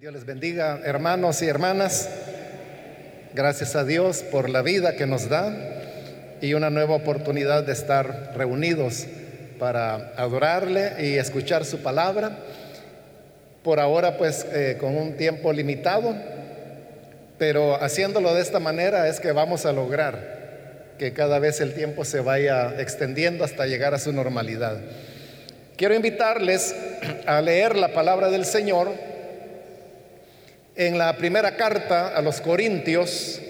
Dios les bendiga, hermanos y hermanas. Gracias a Dios por la vida que nos da y una nueva oportunidad de estar reunidos para adorarle y escuchar su palabra. Por ahora pues eh, con un tiempo limitado, pero haciéndolo de esta manera es que vamos a lograr que cada vez el tiempo se vaya extendiendo hasta llegar a su normalidad. Quiero invitarles a leer la palabra del Señor en la primera carta a los Corintios,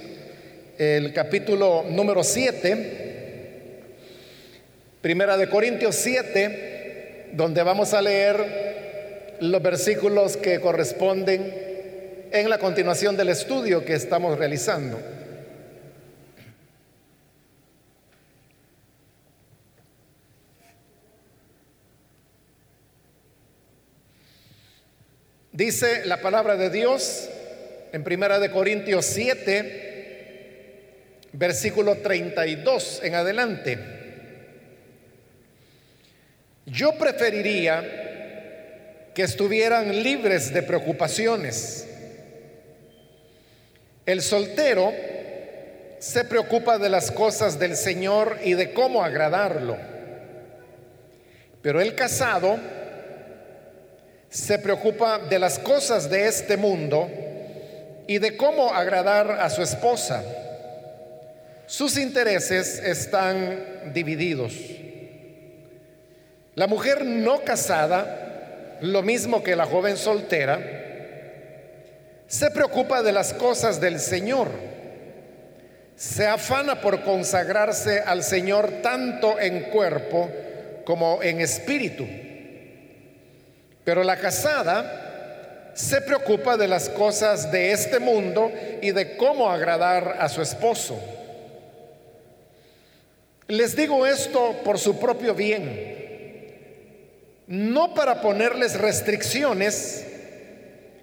el capítulo número 7, primera de Corintios 7, donde vamos a leer los versículos que corresponden en la continuación del estudio que estamos realizando. Dice la palabra de Dios en Primera de Corintios 7, versículo 32 en adelante. Yo preferiría que estuvieran libres de preocupaciones. El soltero se preocupa de las cosas del Señor y de cómo agradarlo. Pero el casado se preocupa de las cosas de este mundo y de cómo agradar a su esposa. Sus intereses están divididos. La mujer no casada, lo mismo que la joven soltera, se preocupa de las cosas del Señor. Se afana por consagrarse al Señor tanto en cuerpo como en espíritu. Pero la casada se preocupa de las cosas de este mundo y de cómo agradar a su esposo. Les digo esto por su propio bien, no para ponerles restricciones,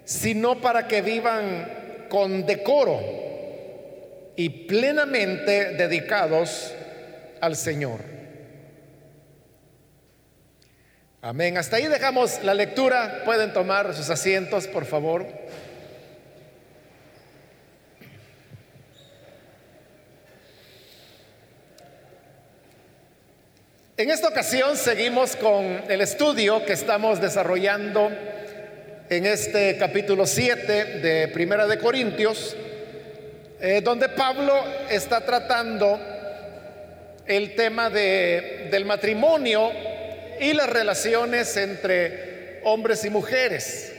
sino para que vivan con decoro y plenamente dedicados al Señor. Amén. Hasta ahí dejamos la lectura. Pueden tomar sus asientos, por favor. En esta ocasión seguimos con el estudio que estamos desarrollando en este capítulo 7 de Primera de Corintios, eh, donde Pablo está tratando el tema de, del matrimonio y las relaciones entre hombres y mujeres.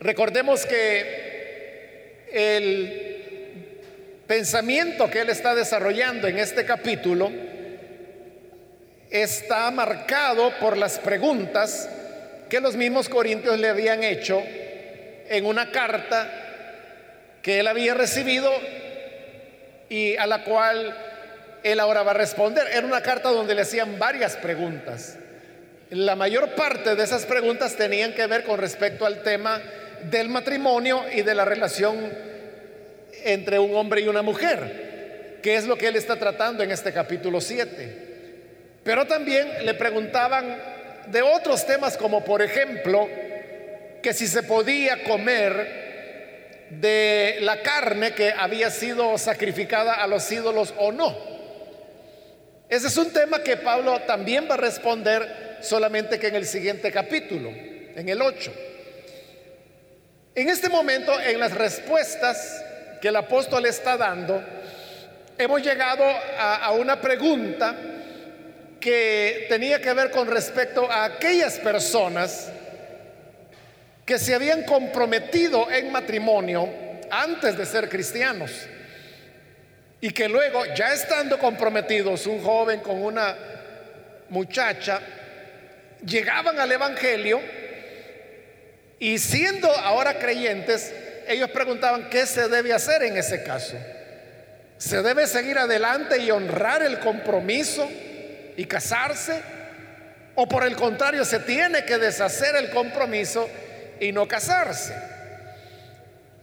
Recordemos que el pensamiento que él está desarrollando en este capítulo está marcado por las preguntas que los mismos corintios le habían hecho en una carta que él había recibido y a la cual él ahora va a responder. Era una carta donde le hacían varias preguntas. La mayor parte de esas preguntas tenían que ver con respecto al tema del matrimonio y de la relación entre un hombre y una mujer, que es lo que él está tratando en este capítulo 7. Pero también le preguntaban de otros temas como por ejemplo que si se podía comer de la carne que había sido sacrificada a los ídolos o no. Ese es un tema que Pablo también va a responder solamente que en el siguiente capítulo, en el 8. En este momento, en las respuestas que el apóstol está dando, hemos llegado a, una pregunta que tenía que ver con respecto a aquellas personas que se habían comprometido en matrimonio antes de ser cristianos y que luego, ya estando comprometidos, un joven con una muchacha, llegaban al Evangelio y siendo ahora creyentes, ellos preguntaban, ¿qué se debe hacer en ese caso? ¿Se debe seguir adelante y honrar el compromiso y casarse? ¿O por el contrario, se tiene que deshacer el compromiso y no casarse?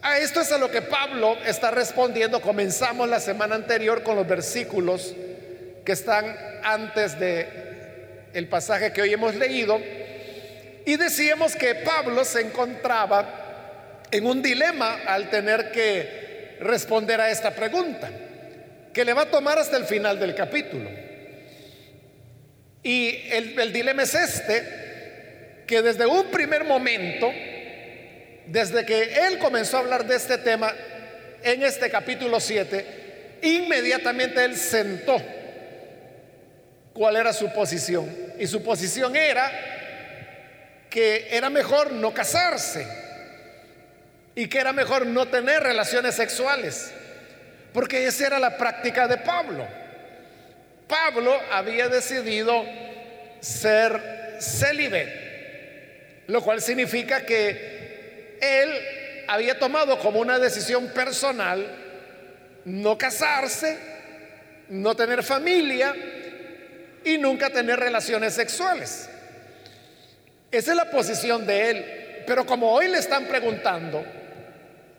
A esto es a lo que Pablo está respondiendo. Comenzamos la semana anterior con los versículos que están antes de el pasaje que hoy hemos leído, y decíamos que Pablo se encontraba en un dilema al tener que responder a esta pregunta, que le va a tomar hasta el final del capítulo. Y el, el dilema es este, que desde un primer momento, desde que él comenzó a hablar de este tema en este capítulo 7, inmediatamente él sentó cuál era su posición. Y su posición era que era mejor no casarse y que era mejor no tener relaciones sexuales, porque esa era la práctica de Pablo. Pablo había decidido ser célibe, lo cual significa que él había tomado como una decisión personal no casarse, no tener familia y nunca tener relaciones sexuales. Esa es la posición de él. Pero como hoy le están preguntando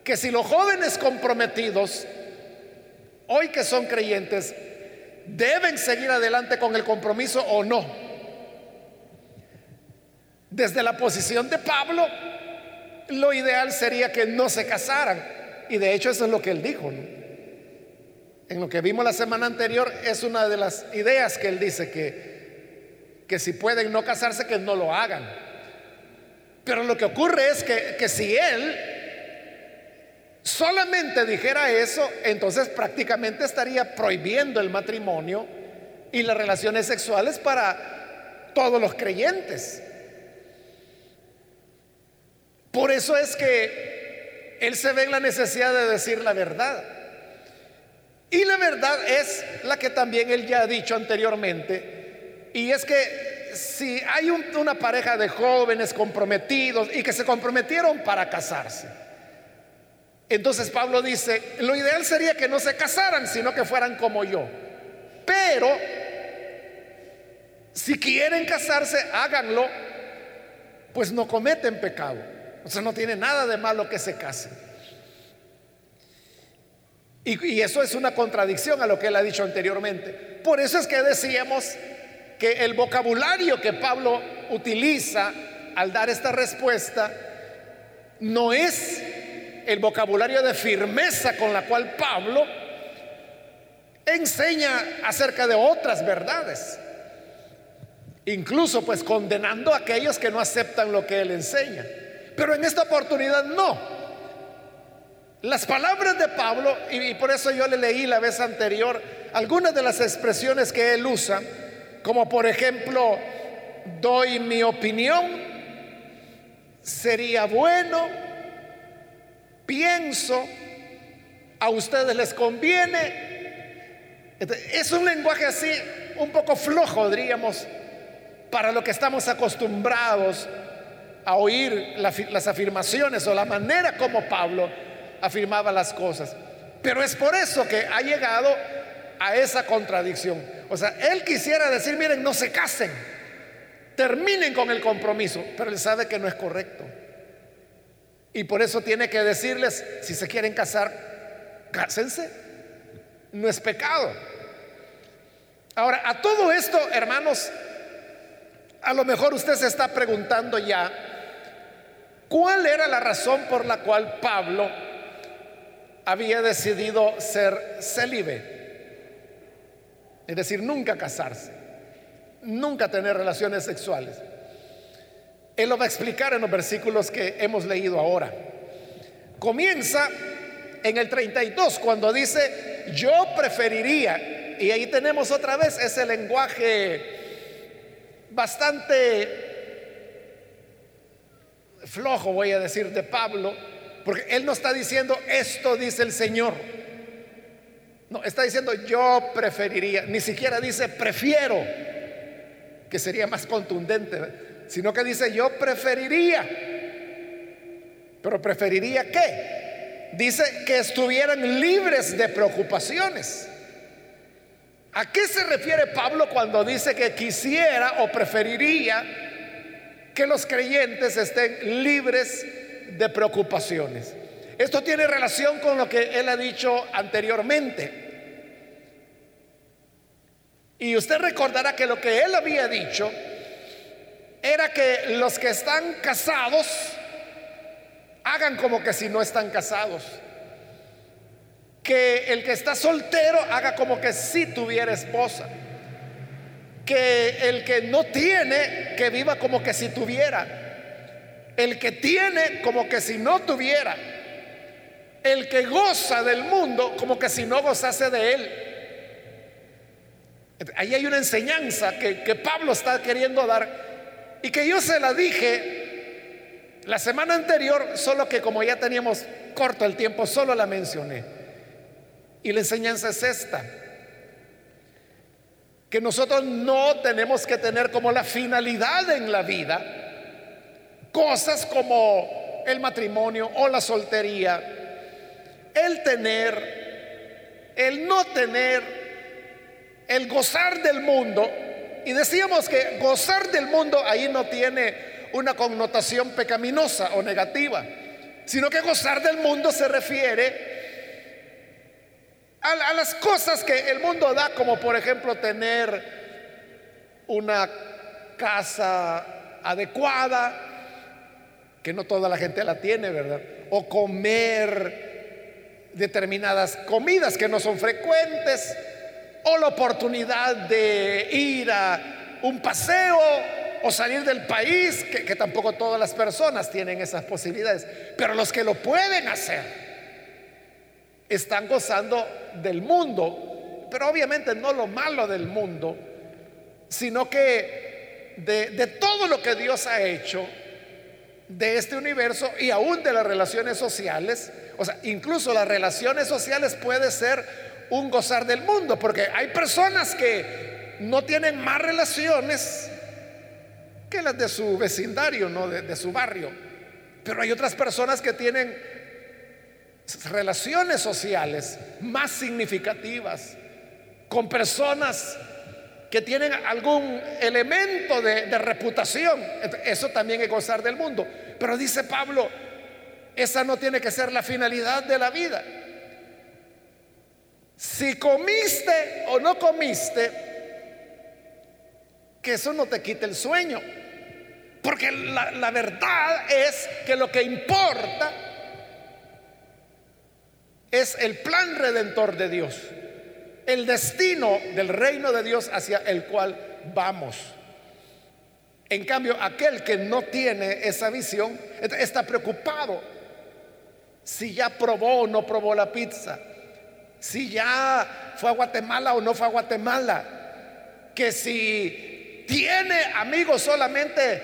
que si los jóvenes comprometidos, hoy que son creyentes, deben seguir adelante con el compromiso o no. Desde la posición de Pablo, lo ideal sería que no se casaran. Y de hecho eso es lo que él dijo. En lo que vimos la semana anterior es una de las ideas que él dice que, que si pueden no casarse, que no lo hagan. Pero lo que ocurre es que, que si él solamente dijera eso, entonces prácticamente estaría prohibiendo el matrimonio y las relaciones sexuales para todos los creyentes. Por eso es que él se ve en la necesidad de decir la verdad. Y la verdad es la que también él ya ha dicho anteriormente, y es que si hay una pareja de jóvenes comprometidos y que se comprometieron para casarse, entonces Pablo dice, lo ideal sería que no se casaran, sino que fueran como yo. Pero, si quieren casarse, háganlo, pues no cometen pecado. O sea, no tiene nada de malo que se casen. Y, eso es una contradicción a lo que él ha dicho anteriormente. Por eso es que decíamos que el vocabulario que Pablo utiliza al dar esta respuesta no es el vocabulario de firmeza con la cual Pablo enseña acerca de otras verdades. Incluso pues condenando a aquellos que no aceptan lo que él enseña. Pero en esta oportunidad no. Las palabras de Pablo, y, por eso yo le leí la vez anterior algunas de las expresiones que él usa, como por ejemplo, doy mi opinión, sería bueno, pienso, a ustedes les conviene. Es un lenguaje así, un poco flojo, diríamos, para lo que estamos acostumbrados a oír las afirmaciones o la manera como Pablo afirmaba las cosas. Pero es por eso que ha llegado a esa contradicción. O sea, él quisiera decir, miren, no se casen, terminen con el compromiso, pero él sabe que no es correcto. Y por eso tiene que decirles, si se quieren casar, cásense. No es pecado. Ahora, a todo esto, hermanos, a lo mejor usted se está preguntando ya, ¿cuál era la razón por la cual Pablo había decidido ser célibe, es decir, nunca casarse, nunca tener relaciones sexuales. Él lo va a explicar en los versículos que hemos leído ahora. Comienza en el 32 cuando dice, yo preferiría, y ahí tenemos otra vez ese lenguaje bastante flojo, voy a decir, de Pablo, porque Él no está diciendo, esto dice el Señor. No, está diciendo, yo preferiría, ni siquiera dice, prefiero, que sería más contundente, sino que dice, yo preferiría. Pero preferiría qué? Dice que estuvieran libres de preocupaciones. ¿A qué se refiere Pablo cuando dice que quisiera o preferiría que los creyentes estén libres de preocupaciones. Esto tiene relación con lo que él ha dicho anteriormente. Y usted recordará que lo que él había dicho era que los que están casados hagan como que si no están casados. Que el que está soltero haga como que si tuviera esposa. Que el que no tiene, que viva como que si tuviera. El que tiene como que si no tuviera. El que goza del mundo como que si no gozase de él. Ahí hay una enseñanza que, que Pablo está queriendo dar y que yo se la dije la semana anterior, solo que como ya teníamos corto el tiempo, solo la mencioné. Y la enseñanza es esta, que nosotros no tenemos que tener como la finalidad en la vida cosas como el matrimonio o la soltería, el tener, el no tener, el gozar del mundo. Y decíamos que gozar del mundo ahí no tiene una connotación pecaminosa o negativa, sino que gozar del mundo se refiere a, las cosas que el mundo da, como por ejemplo tener una casa adecuada, que no toda la gente la tiene, ¿verdad? O comer determinadas comidas que no son frecuentes, o la oportunidad de ir a un paseo o salir del país, que, tampoco todas las personas tienen esas posibilidades, pero los que lo pueden hacer están gozando del mundo, pero obviamente no lo malo del mundo, sino que de, todo lo que Dios ha hecho, de este universo y aún de las relaciones sociales, o sea, incluso las relaciones sociales puede ser un gozar del mundo, porque hay personas que no tienen más relaciones que las de su vecindario, no de, su barrio. Pero hay otras personas que tienen relaciones sociales más significativas con personas que tienen algún elemento de, reputación. Eso también es gozar del mundo. Pero dice Pablo, esa no tiene que ser la finalidad de la vida. Si comiste o no comiste, que eso no te quite el sueño. Porque la, verdad es que lo que importa es el plan redentor de Dios, el destino del reino de Dios hacia el cual vamos. En cambio, aquel que no tiene esa visión está preocupado si ya probó o no probó la pizza, si ya fue a Guatemala o no fue a Guatemala, que si tiene amigos solamente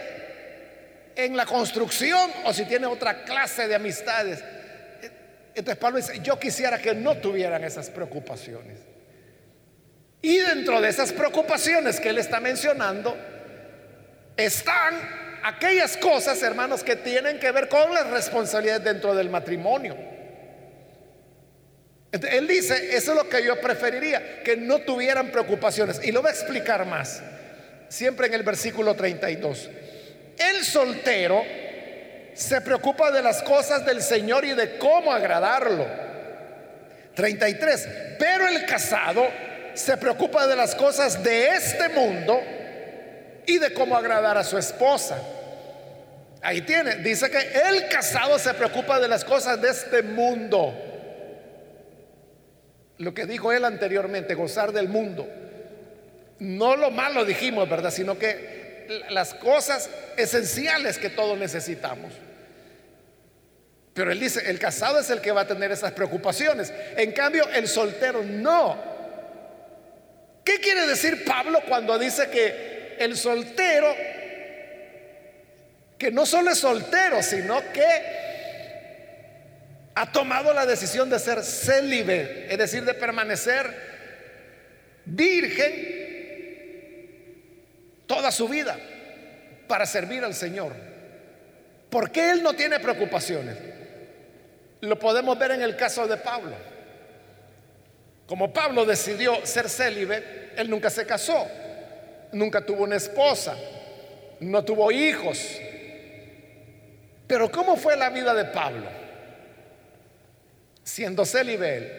en la construcción o si tiene otra clase de amistades. Entonces Pablo dice, yo quisiera que no tuvieran esas preocupaciones. Y dentro de esas preocupaciones que él está mencionando, están aquellas cosas, hermanos, que tienen que ver con las responsabilidades dentro del matrimonio. él dice, eso es lo que yo preferiría, que no tuvieran preocupaciones. Y lo voy a explicar más, siempre en el versículo 32. El soltero se preocupa de las cosas del Señor y de cómo agradarlo. 33. Pero el casado se preocupa de las cosas de este mundo y de cómo agradar a su esposa. Ahí tiene, dice que el casado se preocupa de las cosas de este mundo. Lo que dijo él anteriormente, gozar del mundo. No lo malo dijimos, ¿verdad? Sino que las cosas esenciales que todos necesitamos. Pero él dice, el casado es el que va a tener esas preocupaciones. En cambio, el soltero no. ¿Qué quiere decir Pablo cuando dice que el soltero, que no solo es soltero, sino que ha tomado la decisión de ser célibe, es decir, de permanecer virgen toda su vida para servir al Señor. ¿Por qué él no tiene preocupaciones? Lo podemos ver en el caso de Pablo. Como Pablo decidió ser célibe, él nunca se casó, nunca tuvo una esposa, no tuvo hijos. Pero ¿cómo fue la vida de Pablo? Siendo célibe él.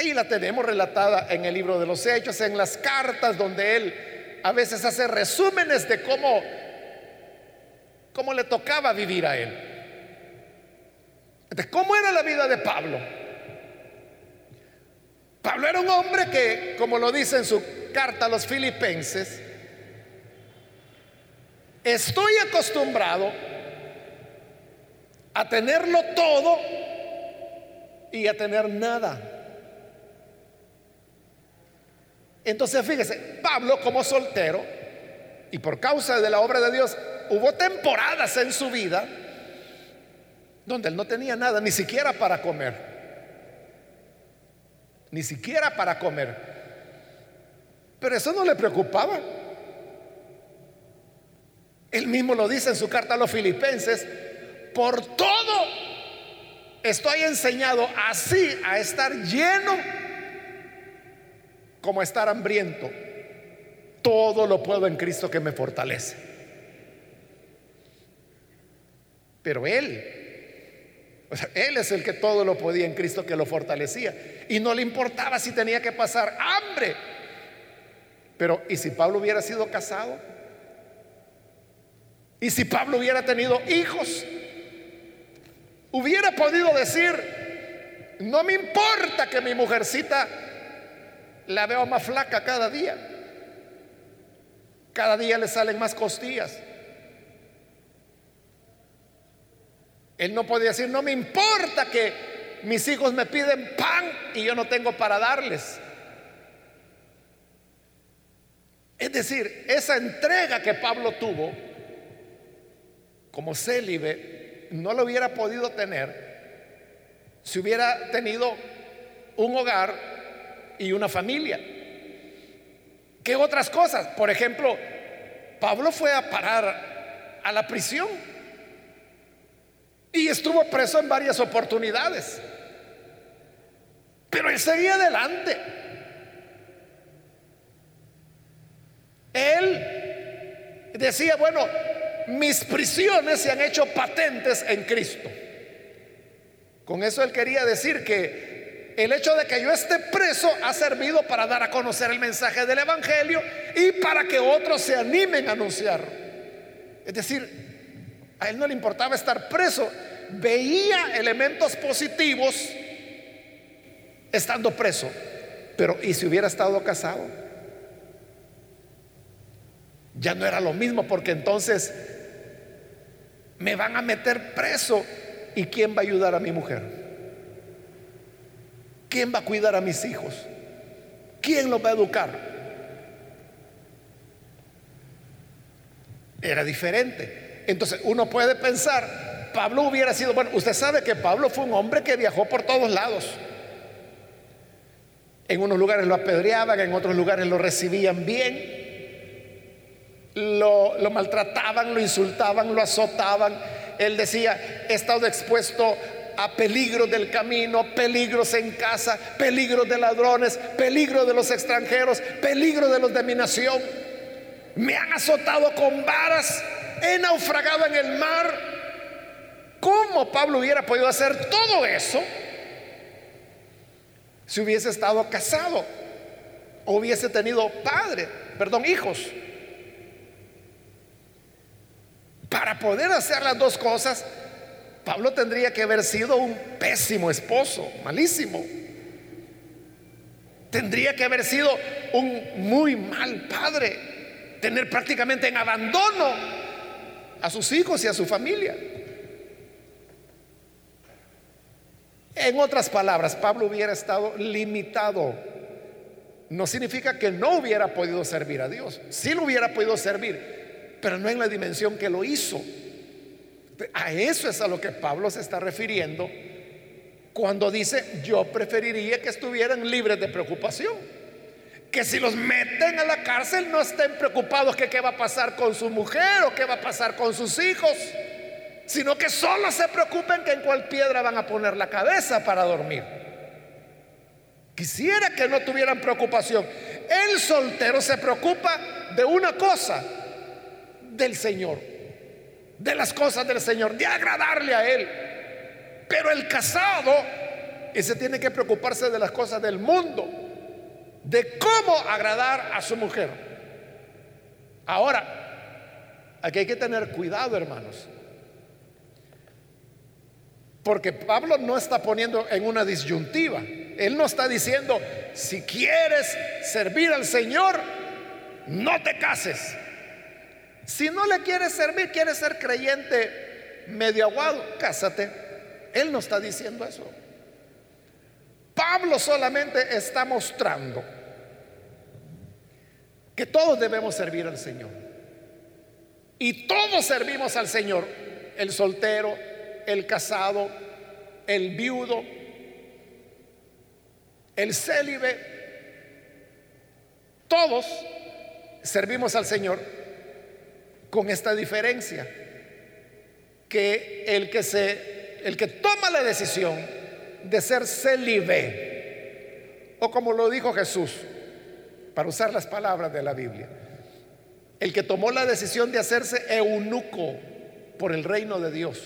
Ahí la tenemos relatada en el libro de los Hechos, en las cartas donde él a veces hace resúmenes de cómo, cómo le tocaba vivir a él. ¿De cómo era la vida de Pablo? Pablo era un hombre que, como lo dice en su carta a los filipenses, estoy acostumbrado a tenerlo todo y a tener nada. Entonces fíjese, Pablo como soltero, y por causa de la obra de Dios, hubo temporadas en su vida donde él no tenía nada, ni siquiera para comer. Ni siquiera para comer. Pero eso no le preocupaba. Él mismo lo dice en su carta a los filipenses, por todo estoy enseñado así a estar lleno como a estar hambriento. Todo lo puedo en Cristo que me fortalece. Pero Él, Él es el que todo lo podía en Cristo que lo fortalecía. Y no le importaba si tenía que pasar hambre. Pero, ¿y si Pablo hubiera sido casado? ¿Y si Pablo hubiera tenido hijos? Hubiera podido decir, no me importa que mi mujercita la veo más flaca cada día. Cada día le salen más costillas. Él no podía decir, no me importa que mis hijos me piden pan y yo no tengo para darles. Es decir, esa entrega que Pablo tuvo como célibe no lo hubiera podido tener si hubiera tenido un hogar y una familia. ¿Qué otras cosas? Por ejemplo, Pablo fue a parar a la prisión y estuvo preso en varias oportunidades. Pero él seguía adelante. Él decía, bueno, mis prisiones se han hecho patentes en Cristo. Con eso él quería decir que el hecho de que yo esté preso ha servido para dar a conocer el mensaje del Evangelio y para que otros se animen a anunciar. Es decir, a él no le importaba estar preso, veía elementos positivos estando preso. Pero ¿y si hubiera estado casado? Ya no era lo mismo porque entonces me van a meter preso. ¿Y quién va a ayudar a mi mujer? ¿Quién va a cuidar a mis hijos? ¿Quién los va a educar? Era diferente. Entonces uno puede pensar, Pablo hubiera sido, bueno, usted sabe que Pablo fue un hombre que viajó por todos lados. En unos lugares lo apedreaban, en otros lugares lo recibían bien lo, maltrataban, lo insultaban, lo azotaban. Él decía, he estado expuesto a peligros del camino, peligros en casa, peligros de ladrones, peligros de los extranjeros, peligros de los de mi nación. Me han azotado con varas, he naufragado en el mar. ¿Cómo Pablo hubiera podido hacer todo eso si hubiese estado casado o hubiese tenido padre, perdón, hijos? Para poder hacer las dos cosas, Pablo tendría que haber sido un pésimo esposo, malísimo. Tendría que haber sido un muy mal padre, tener prácticamente en abandono a sus hijos y a su familia. En otras palabras, Pablo hubiera estado limitado. No significa que no hubiera podido servir a Dios. Sí lo hubiera podido servir, pero no en la dimensión que lo hizo. A eso es a lo que Pablo se está refiriendo cuando dice, yo preferiría que estuvieran libres de preocupación. Que si los meten a la cárcel no estén preocupados que qué va a pasar con su mujer o qué va a pasar con sus hijos, sino que solo se preocupen que en cuál piedra van a poner la cabeza para dormir. Quisiera que no tuvieran preocupación. El soltero se preocupa de una cosa, del Señor, de las cosas del Señor, de agradarle a Él. Pero el casado, ese tiene que preocuparse de las cosas del mundo, de cómo agradar a su mujer. Ahora, aquí hay que tener cuidado, hermanos. Porque Pablo no está poniendo en una disyuntiva. Él no está diciendo, si quieres servir al Señor, no te cases. Si no le quieres servir, quieres ser creyente medio aguado, cásate. Él no está diciendo eso. Pablo solamente está mostrando que todos debemos servir al Señor. Y todos servimos al Señor. El soltero, el casado, el viudo, el célibe. Todos servimos al Señor con esta diferencia que el que se el que toma la decisión de ser célibe o como lo dijo Jesús para usar las palabras de la Biblia el que tomó la decisión de hacerse eunuco por el reino de Dios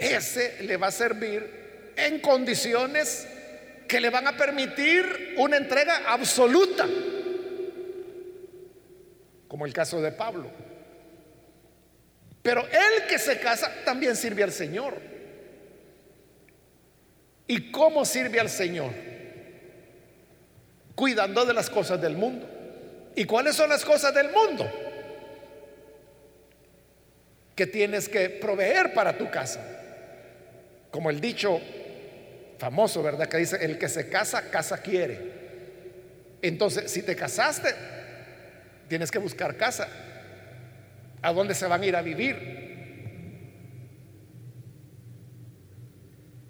ese le va a servir en condiciones que le van a permitir una entrega absoluta como el caso de Pablo. Pero el que se casa también sirve al Señor. ¿Y cómo sirve al Señor? Cuidando de las cosas del mundo. ¿Y cuáles son las cosas del mundo? Que tienes que proveer para tu casa. Como el dicho famoso, ¿verdad? Que dice, el que se casa, casa quiere. Entonces, si te casaste, Tienes que buscar casa. ¿A dónde se van a ir a vivir?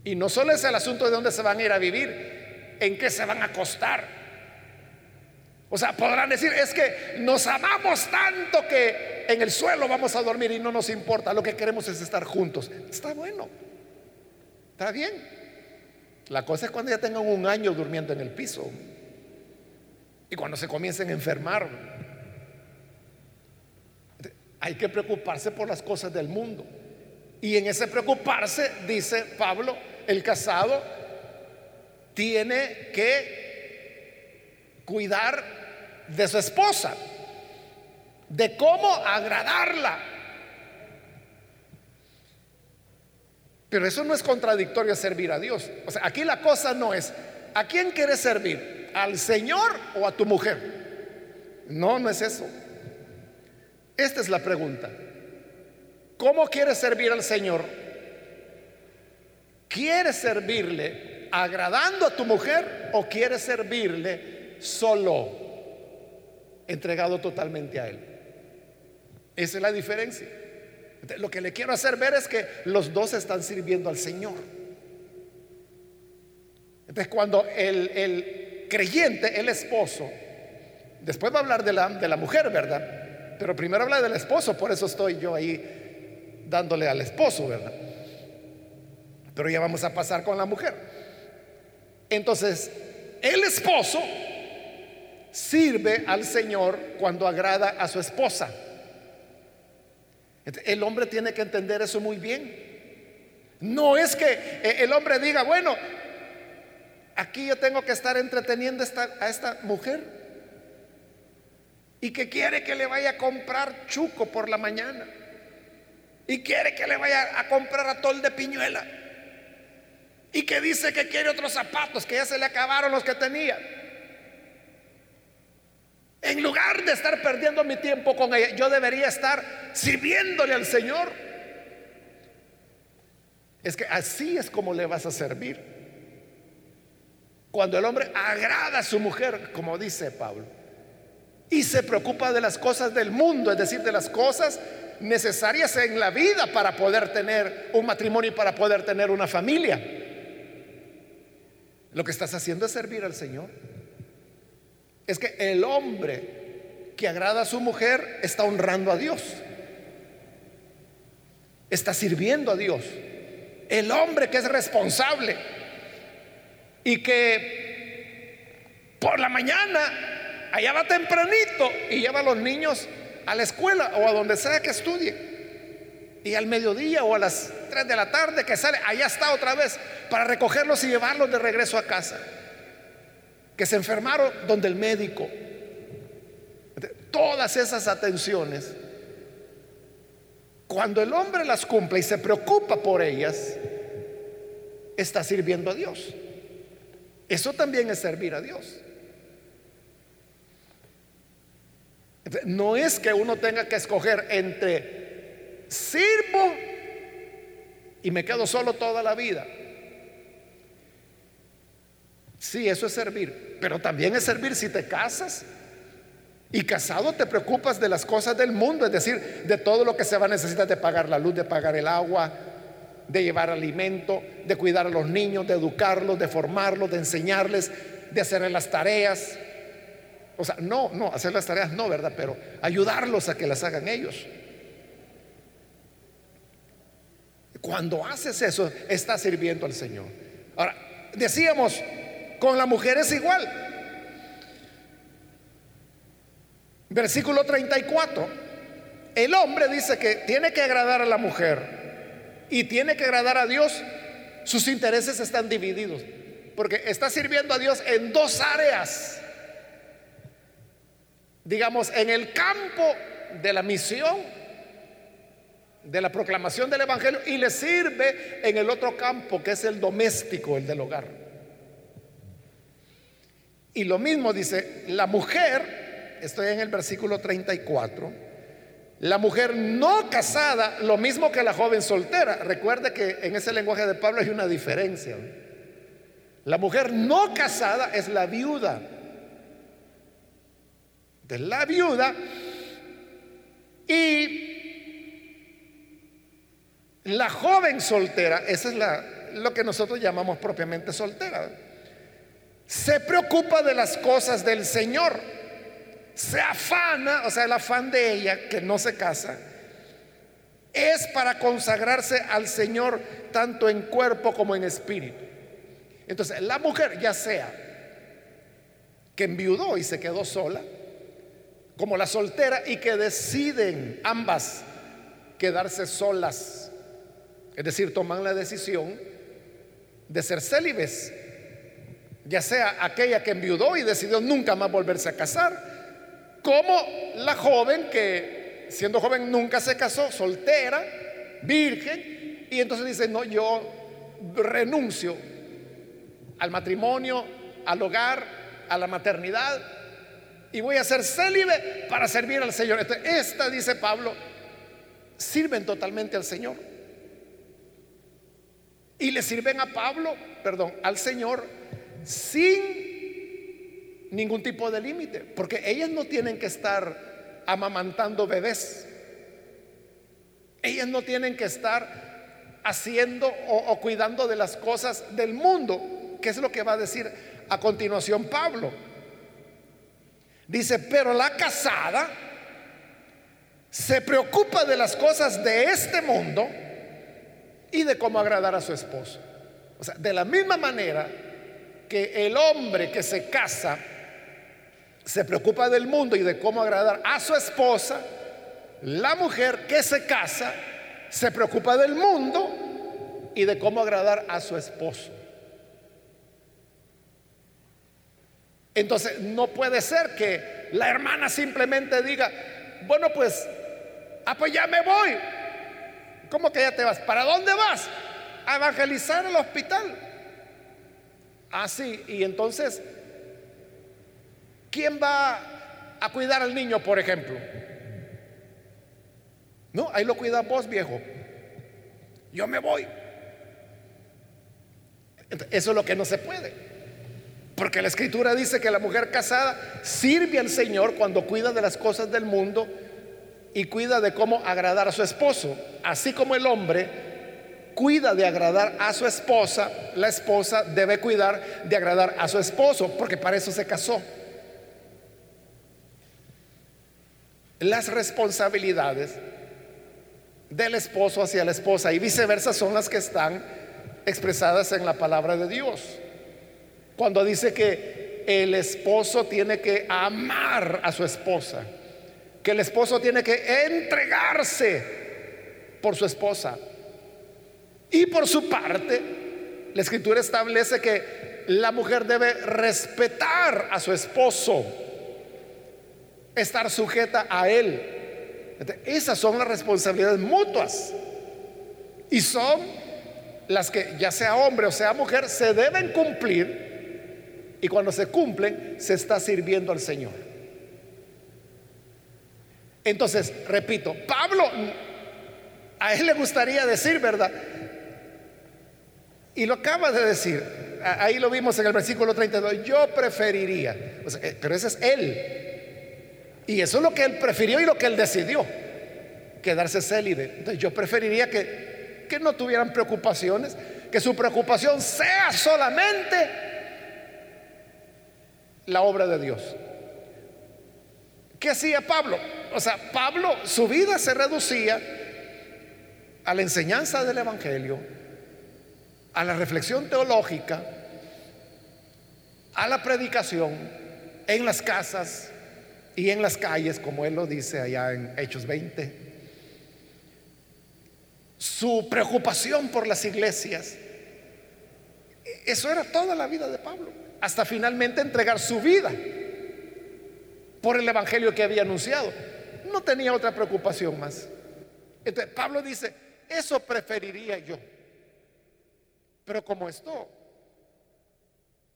Y no solo es el asunto de dónde se van a ir a vivir, en qué se van a acostar. O sea, podrán decir, es que nos amamos tanto que en el suelo vamos a dormir y no nos importa, lo que queremos es estar juntos. Está bueno, está bien. La cosa es cuando ya tengan un año durmiendo en el piso y cuando se comiencen a enfermar. Hay que preocuparse por las cosas del mundo. Y en ese preocuparse, dice Pablo, el casado tiene que cuidar de su esposa, de cómo agradarla. Pero eso no es contradictorio a servir a Dios. O sea, aquí la cosa no es, ¿a quién quieres servir? ¿Al Señor o a tu mujer? No, no es eso. Esta es la pregunta. ¿Cómo quieres servir al Señor? ¿Quieres servirle agradando a tu mujer o quieres servirle solo, entregado totalmente a Él? Esa es la diferencia. Lo que le quiero hacer ver es que los dos están sirviendo al Señor. Entonces cuando el, creyente, el esposo, después va a hablar de la, de la mujer, ¿verdad? Pero primero habla del esposo, por eso estoy yo ahí dándole al esposo, ¿verdad? Pero ya vamos a pasar con la mujer. Entonces, el esposo sirve al Señor cuando agrada a su esposa. El hombre tiene que entender eso muy bien. No es que eh, el hombre diga, bueno, aquí yo tengo que estar entreteniendo a esta mujer y que quiere que le vaya a comprar chuco por la mañana y quiere que le vaya a comprar atol de piñuela y que dice que quiere otros zapatos que ya se le acabaron los que tenía. En lugar de estar perdiendo mi tiempo con ella, yo debería estar sirviéndole al Señor. Es que así es como le vas a servir. Cuando el hombre agrada a su mujer, como dice Pablo y se preocupa de las cosas del mundo, es decir, de las cosas necesarias en la vida para poder tener un matrimonio y para poder tener una familia. Lo que estás haciendo es servir al Señor. Es que el hombre que agrada a su mujer está honrando a Dios. Está sirviendo a Dios. El hombre que es responsable y que por la mañana allá va tempranito y lleva a los niños a la escuela o a donde sea que estudie. Y al mediodía o a las 3 de la tarde que sale, allá está otra vez para recogerlos y llevarlos de regreso a casa. Que se enfermaron donde el médico. Todas esas atenciones, cuando el hombre las cumple y se preocupa por ellas, está sirviendo a Dios. Eso también es servir a Dios. No es que uno tenga que escoger entre sirvo y me quedo solo toda la vida. Sí, eso es servir, pero también es servir si te casas y casado te preocupas de las cosas del mundo, es decir, de todo lo que se va a necesitar de pagar la luz, de pagar el agua, de llevar alimento, de cuidar a los niños, de educarlos, de formarlos, de enseñarles, de hacerles las tareas. O sea, no, no, hacer las tareas no, ¿verdad? Pero ayudarlos a que las hagan ellos. Cuando haces eso, estás sirviendo al Señor. Ahora, decíamos, con la mujer es igual. Versículo 34. El hombre dice que tiene que agradar a la mujer y tiene que agradar a Dios. Sus intereses están divididos porque está sirviendo a Dios en dos áreas. Digamos, en el campo de la misión, de la proclamación del Evangelio, y le sirve en el otro campo, que es el doméstico, el del hogar. Y lo mismo dice, la mujer estoy en el versículo 34. La mujer no casada, lo mismo que la joven soltera. Recuerde que en ese lenguaje de Pablo hay una diferencia. La mujer no casada es la viuda. De la viuda y la joven soltera, esa es la, lo que nosotros llamamos propiamente soltera. Se preocupa de las cosas del Señor se afana, o sea, el afán de ella, que no se casa, es para consagrarse al Señor tanto en cuerpo como en espíritu. Entonces, la mujer, ya sea que enviudó y se quedó sola, como la soltera y que deciden ambas quedarse solas, es decir, toman la decisión de ser célibes, ya sea aquella que enviudó y decidió nunca más volverse a casar, como la joven que siendo joven nunca se casó, soltera, virgen, y entonces dice, no, yo renuncio al matrimonio, al hogar, a la maternidad, y voy a ser célibe para servir al Señor. esta, dice Pablo, sirven totalmente al Señor. Y le sirven a Pablo, perdón, al Señor sin ningún tipo de límite, porque ellas no tienen que estar amamantando bebés. Ellas no tienen que estar haciendo o, cuidando de las cosas del mundo, que es lo que va a decir a continuación Pablo. Dice, pero la casada se preocupa de las cosas de este mundo y de cómo agradar a su esposo. O sea, de la misma manera que el hombre que se casa se preocupa del mundo y de cómo agradar a su esposa, la mujer que se casa se preocupa del mundo y de cómo agradar a su esposo. Entonces, no puede ser que la hermana simplemente diga, bueno, pues, ah, pues ya me voy. ¿Cómo que ya te vas? ¿Para dónde vas? A evangelizar el hospital. Así, y entonces ¿Quién va a cuidar al niño, por ejemplo? No, ahí lo cuida vos, viejo. Yo me voy. Eso es lo que no se puede. Porque la escritura dice que la mujer casada sirve al Señor cuando cuida de las cosas del mundo y cuida de cómo agradar a su esposo. Así como el hombre cuida de agradar a su esposa, la esposa debe cuidar de agradar a su esposo, porque para eso se casó. las responsabilidades del esposo hacia la esposa y viceversa son las que están expresadas en la palabra de Dios. Cuando dice que el esposo tiene que amar a su esposa, que el esposo tiene que entregarse por su esposa. Y por su parte, la escritura establece que la mujer debe respetar a su esposo estar sujeta a Él. Esas son las responsabilidades mutuas. Y son las que ya sea hombre o sea mujer, se deben cumplir y cuando se cumplen se está sirviendo al Señor. Entonces, repito, Pablo, a él le gustaría decir, ¿verdad? Y lo acaba de decir, ahí lo vimos en el versículo 32, yo preferiría, eh, pero ese es él. Y eso es lo que él prefirió y lo que él decidió, quedarse célibe. Entonces yo preferiría que, que no tuvieran preocupaciones, que su preocupación sea solamente la obra de Dios. ¿Qué hacía Pablo? O sea, Pablo, su vida se reducía a la enseñanza del Evangelio, a la reflexión teológica, a la predicación en las casas y en las calles, como él lo dice allá en Hechos 20. Su preocupación por las iglesias. Eso era toda la vida de Pablo, hasta finalmente entregar su vida por el evangelio que había anunciado. No tenía otra preocupación más. Entonces Pablo dice, eso preferiría yo. Pero como esto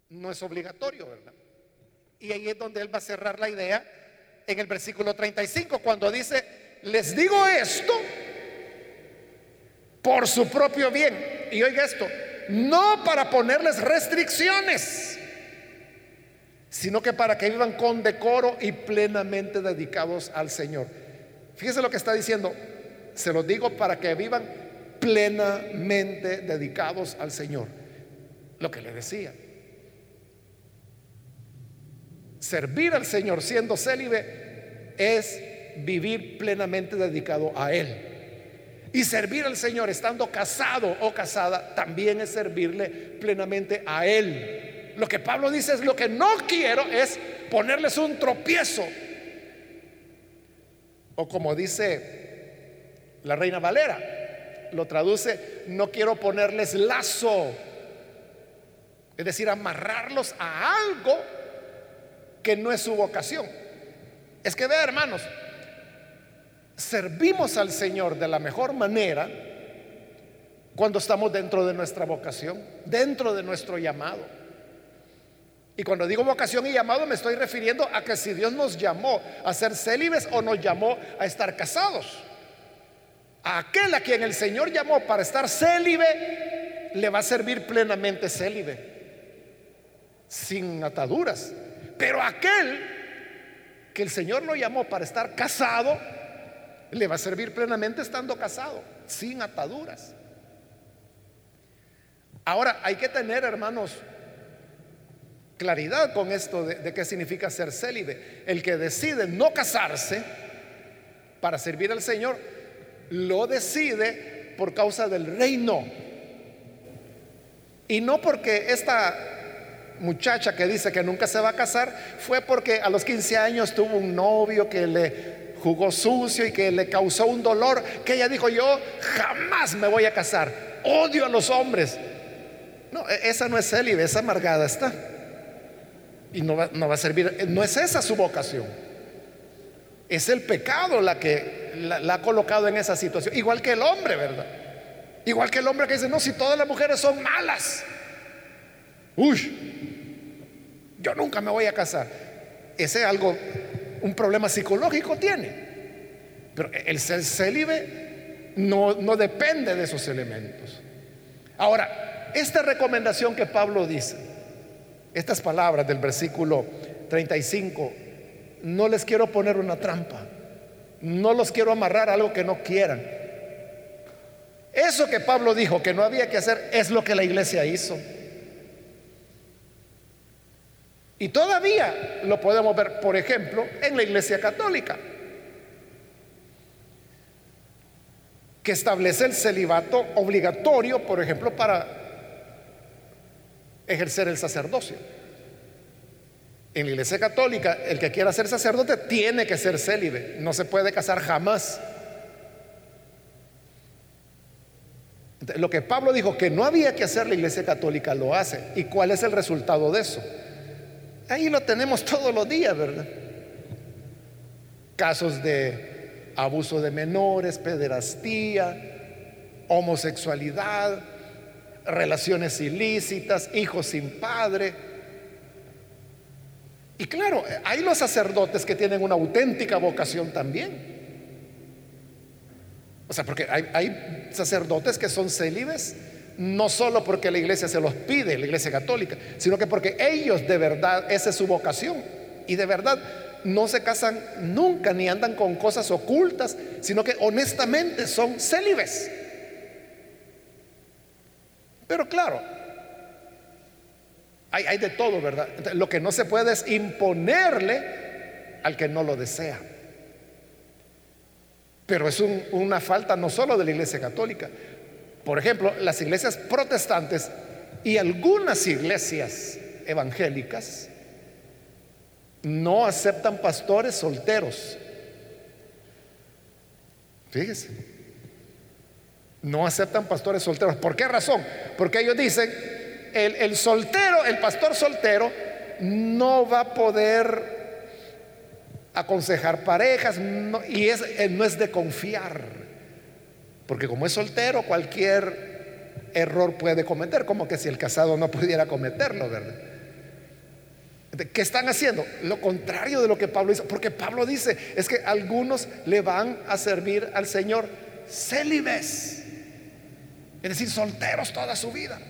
no es obligatorio, ¿verdad? Y ahí es donde él va a cerrar la idea en el versículo 35, cuando dice, les digo esto por su propio bien. Y oiga esto, no para ponerles restricciones, sino que para que vivan con decoro y plenamente dedicados al Señor. Fíjese lo que está diciendo, se lo digo para que vivan plenamente dedicados al Señor. Lo que le decía. Servir al Señor siendo célibe es vivir plenamente dedicado a Él. Y servir al Señor estando casado o casada también es servirle plenamente a Él. Lo que Pablo dice es lo que no quiero es ponerles un tropiezo. O como dice la reina Valera, lo traduce, no quiero ponerles lazo. Es decir, amarrarlos a algo que no es su vocación. Es que vea, hermanos, servimos al Señor de la mejor manera cuando estamos dentro de nuestra vocación, dentro de nuestro llamado. Y cuando digo vocación y llamado me estoy refiriendo a que si Dios nos llamó a ser célibes o nos llamó a estar casados, aquel a quien el Señor llamó para estar célibe, le va a servir plenamente célibe, sin ataduras. Pero aquel que el Señor lo llamó para estar casado, le va a servir plenamente estando casado, sin ataduras. Ahora, hay que tener, hermanos, claridad con esto de, qué significa ser célibe. El que decide no casarse para servir al Señor, lo decide por causa del reino. Y no porque esta muchacha que dice que nunca se va a casar fue porque a los 15 años tuvo un novio que le jugó sucio y que le causó un dolor, que ella dijo, yo jamás me voy a casar, odio a los hombres. No, e, esa no es célibe, esa amargada está y no va, a servir. No es esa su vocación. Es el pecado la que la, ha colocado en esa situación. Igual que el hombre, ¿verdad? Igual que el hombre que dice, no, si todas las mujeres son malas. Uy, yo nunca me voy a casar. Ese algo, un problema psicológico tiene. Pero el ser célibe no, no depende de esos elementos. Ahora, esta recomendación que Pablo dice, estas palabras del versículo 35, no les quiero poner una trampa, no los quiero amarrar a algo que no quieran. Eso que Pablo dijo que no había que hacer es lo que la iglesia hizo. Y todavía lo podemos ver, por ejemplo, en la iglesia católica, que establece el celibato obligatorio, por ejemplo, para ejercer el sacerdocio. En la iglesia católica, el que quiera ser sacerdote tiene que ser célibe, no se puede casar jamás. Lo que Pablo dijo que no había que hacer la iglesia católica lo hace. ¿Y cuál es el resultado de eso? Ahí lo tenemos todos los días, ¿verdad? Casos de abuso de menores, pederastía, homosexualidad, relaciones ilícitas, hijos sin padre. Y claro, hay los sacerdotes que tienen una auténtica vocación también. O sea, porque hay, hay sacerdotes que son célibes no solo porque la iglesia se los pide, la iglesia católica, sino que porque ellos de verdad, esa es su vocación. Y de verdad no se casan nunca ni andan con cosas ocultas, sino que honestamente son célibes. Pero claro, hay, de todo, ¿verdad? Lo que no se puede es imponerle al que no lo desea. Pero es una falta no solo de la iglesia católica. Por ejemplo, las iglesias protestantes y algunas iglesias evangélicas no aceptan pastores solteros. Fíjese. No aceptan pastores solteros. ¿Por qué razón? Porque ellos dicen, el, soltero, el pastor soltero, no va a poder aconsejar parejas y es, eh, no es de confiar. Porque como es soltero, cualquier error puede cometer, como que si el casado no pudiera cometerlo, ¿verdad? ¿Qué están haciendo? Lo contrario de lo que Pablo hizo. Porque Pablo dice, es que algunos le van a servir al Señor célibes. Es decir, solteros toda su vida.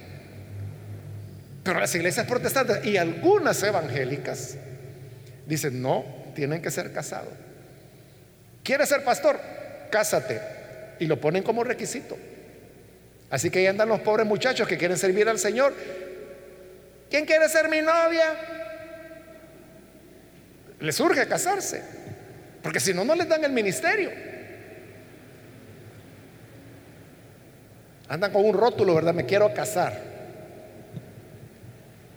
Pero las iglesias protestantes y algunas evangélicas dicen, no, tienen que ser casados. ¿Quieres ser pastor? Cásate. Y lo ponen como requisito. Así que ahí andan los pobres muchachos que quieren servir al Señor. ¿Quién quiere ser mi novia? Les urge casarse, porque si no, no les dan el ministerio. Andan con un rótulo, ¿verdad? Me quiero casar.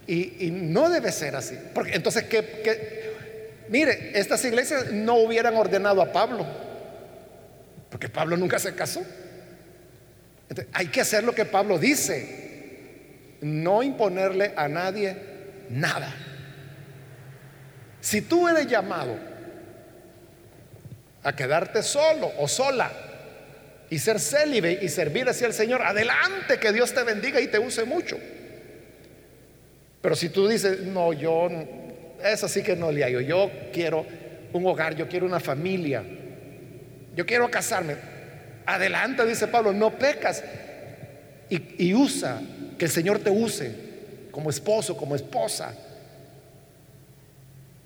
Y, no debe ser así. Porque entonces, ¿qué, Mire, estas iglesias no hubieran ordenado a Pablo, porque Pablo nunca se casó. hay que hacer lo que Pablo dice, no imponerle a nadie nada. Si tú eres llamado a quedarte solo o sola y ser célibe y servir hacia el Señor, adelante, que Dios te bendiga y te use mucho. Pero si tú dices, no, yo, eso sí que no le hallo, yo quiero un hogar, yo quiero una familia, yo quiero casarme, adelante, dice Pablo, no pecas y, y usa, que el Señor te use como esposo, como esposa.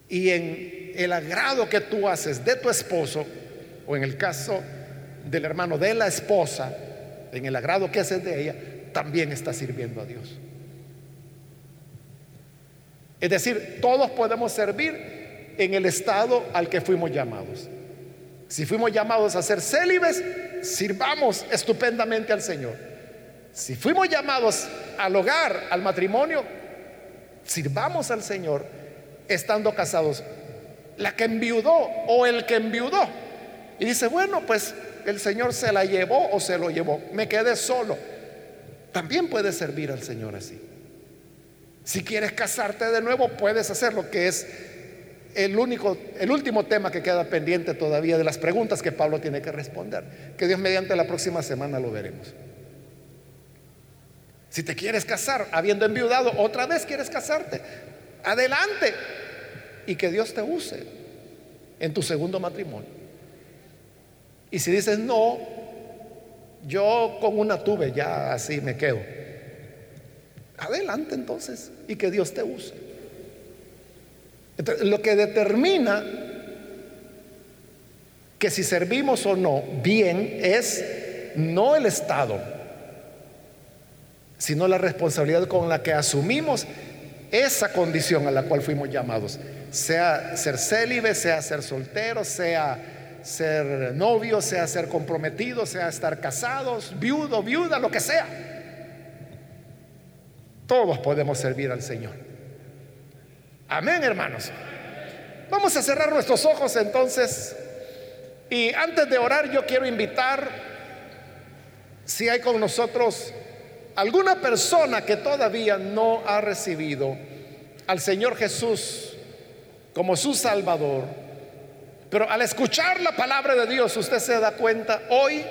Y en el agrado que tú haces de tu esposo, o en el caso del hermano de la esposa, en el agrado que haces de ella, también está sirviendo a Dios. Es decir, todos podemos servir en el estado al que fuimos llamados. Si fuimos llamados a ser célibes, sirvamos estupendamente al Señor. Si fuimos llamados al hogar, al matrimonio, sirvamos al Señor estando casados. La que enviudó o el que enviudó. Y dice, bueno, pues el Señor se la llevó o se lo llevó. Me quedé solo. También puedes servir al Señor así. Si quieres casarte de nuevo, puedes hacerlo, que es el único, el último tema que queda pendiente todavía de las preguntas que Pablo tiene que responder. Que Dios mediante la próxima semana lo veremos. Si te quieres casar, habiendo enviudado, otra vez quieres casarte, adelante y que Dios te use en tu segundo matrimonio. Y si dices, no, yo con una tuve, ya así me quedo. Adelante entonces y que Dios te use. lo que determina que si servimos o no bien es no el Estado, sino la responsabilidad con la que asumimos esa condición a la cual fuimos llamados, sea ser célibe, sea ser soltero, sea ser novio, sea ser comprometido, sea estar casados, viudo, viuda, lo que sea. Todos podemos servir al Señor. Amén, hermanos. Vamos a cerrar nuestros ojos entonces. Y antes de orar, yo quiero invitar, si hay con nosotros alguna persona que todavía no ha recibido al Señor Jesús como su Salvador, pero al escuchar la palabra de Dios usted se da cuenta hoy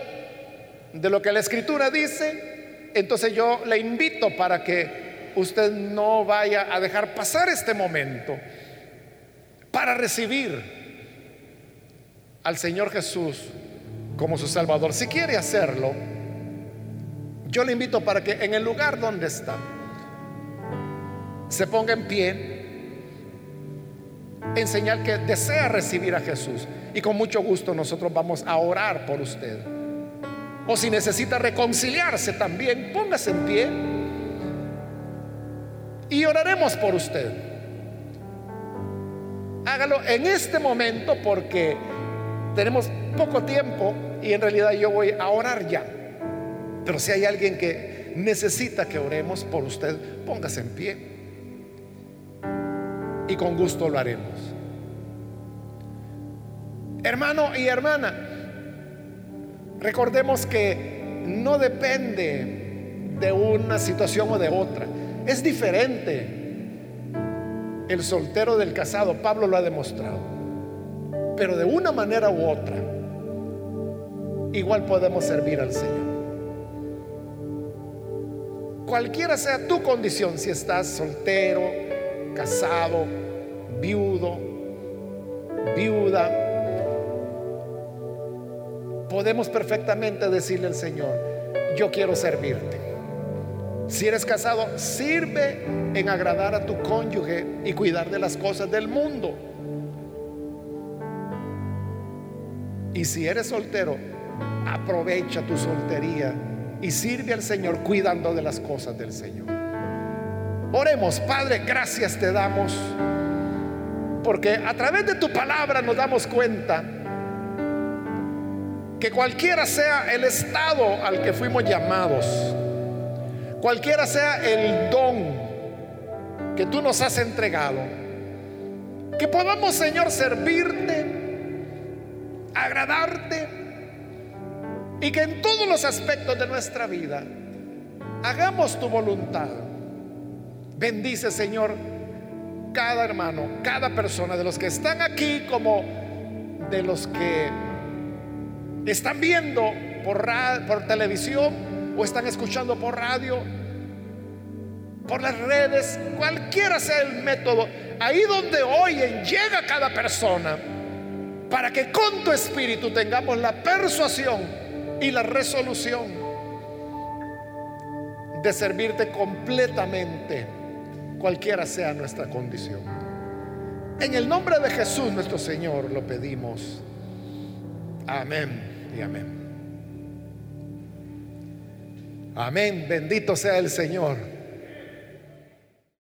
de lo que la Escritura dice entonces yo le invito para que usted no vaya a dejar pasar este momento para recibir al Señor Jesús como su Salvador. Si quiere hacerlo, yo le invito para que en el lugar donde está, se ponga en pie en señal que desea recibir a Jesús. Y con mucho gusto nosotros vamos a orar por usted. O si necesita reconciliarse también, póngase en pie y oraremos por usted. Hágalo en este momento porque tenemos poco tiempo y en realidad yo voy a orar ya. Pero si hay alguien que necesita que oremos por usted, póngase en pie. Y con gusto lo haremos. Hermano y hermana, recordemos que no depende de una situación o de otra. Es diferente el soltero del casado, Pablo lo ha demostrado. Pero de una manera u otra, igual podemos servir al Señor. Cualquiera sea tu condición, si estás soltero, casado, viudo, viuda, podemos perfectamente decirle al Señor, yo quiero servirte. Si eres casado, sirve en agradar a tu cónyuge y cuidar de las cosas del mundo. Y si eres soltero, aprovecha tu soltería y sirve al Señor cuidando de las cosas del Señor. Oremos, Padre, gracias te damos, porque a través de tu palabra nos damos cuenta que cualquiera sea el estado al que fuimos llamados, cualquiera sea el don que tú nos has entregado, que podamos, Señor, servirte, agradarte, y que en todos los aspectos de nuestra vida hagamos tu voluntad. Bendice, Señor, cada hermano, cada persona, de los que están aquí como de los que están viendo por, por televisión o están escuchando por radio, por las redes, cualquiera sea el método, ahí donde oyen, llega cada persona, para que con tu espíritu tengamos la persuasión y la resolución de servirte completamente, cualquiera sea nuestra condición. En el nombre de Jesús nuestro Señor lo pedimos. Amén y amén. Amén, bendito sea el Señor.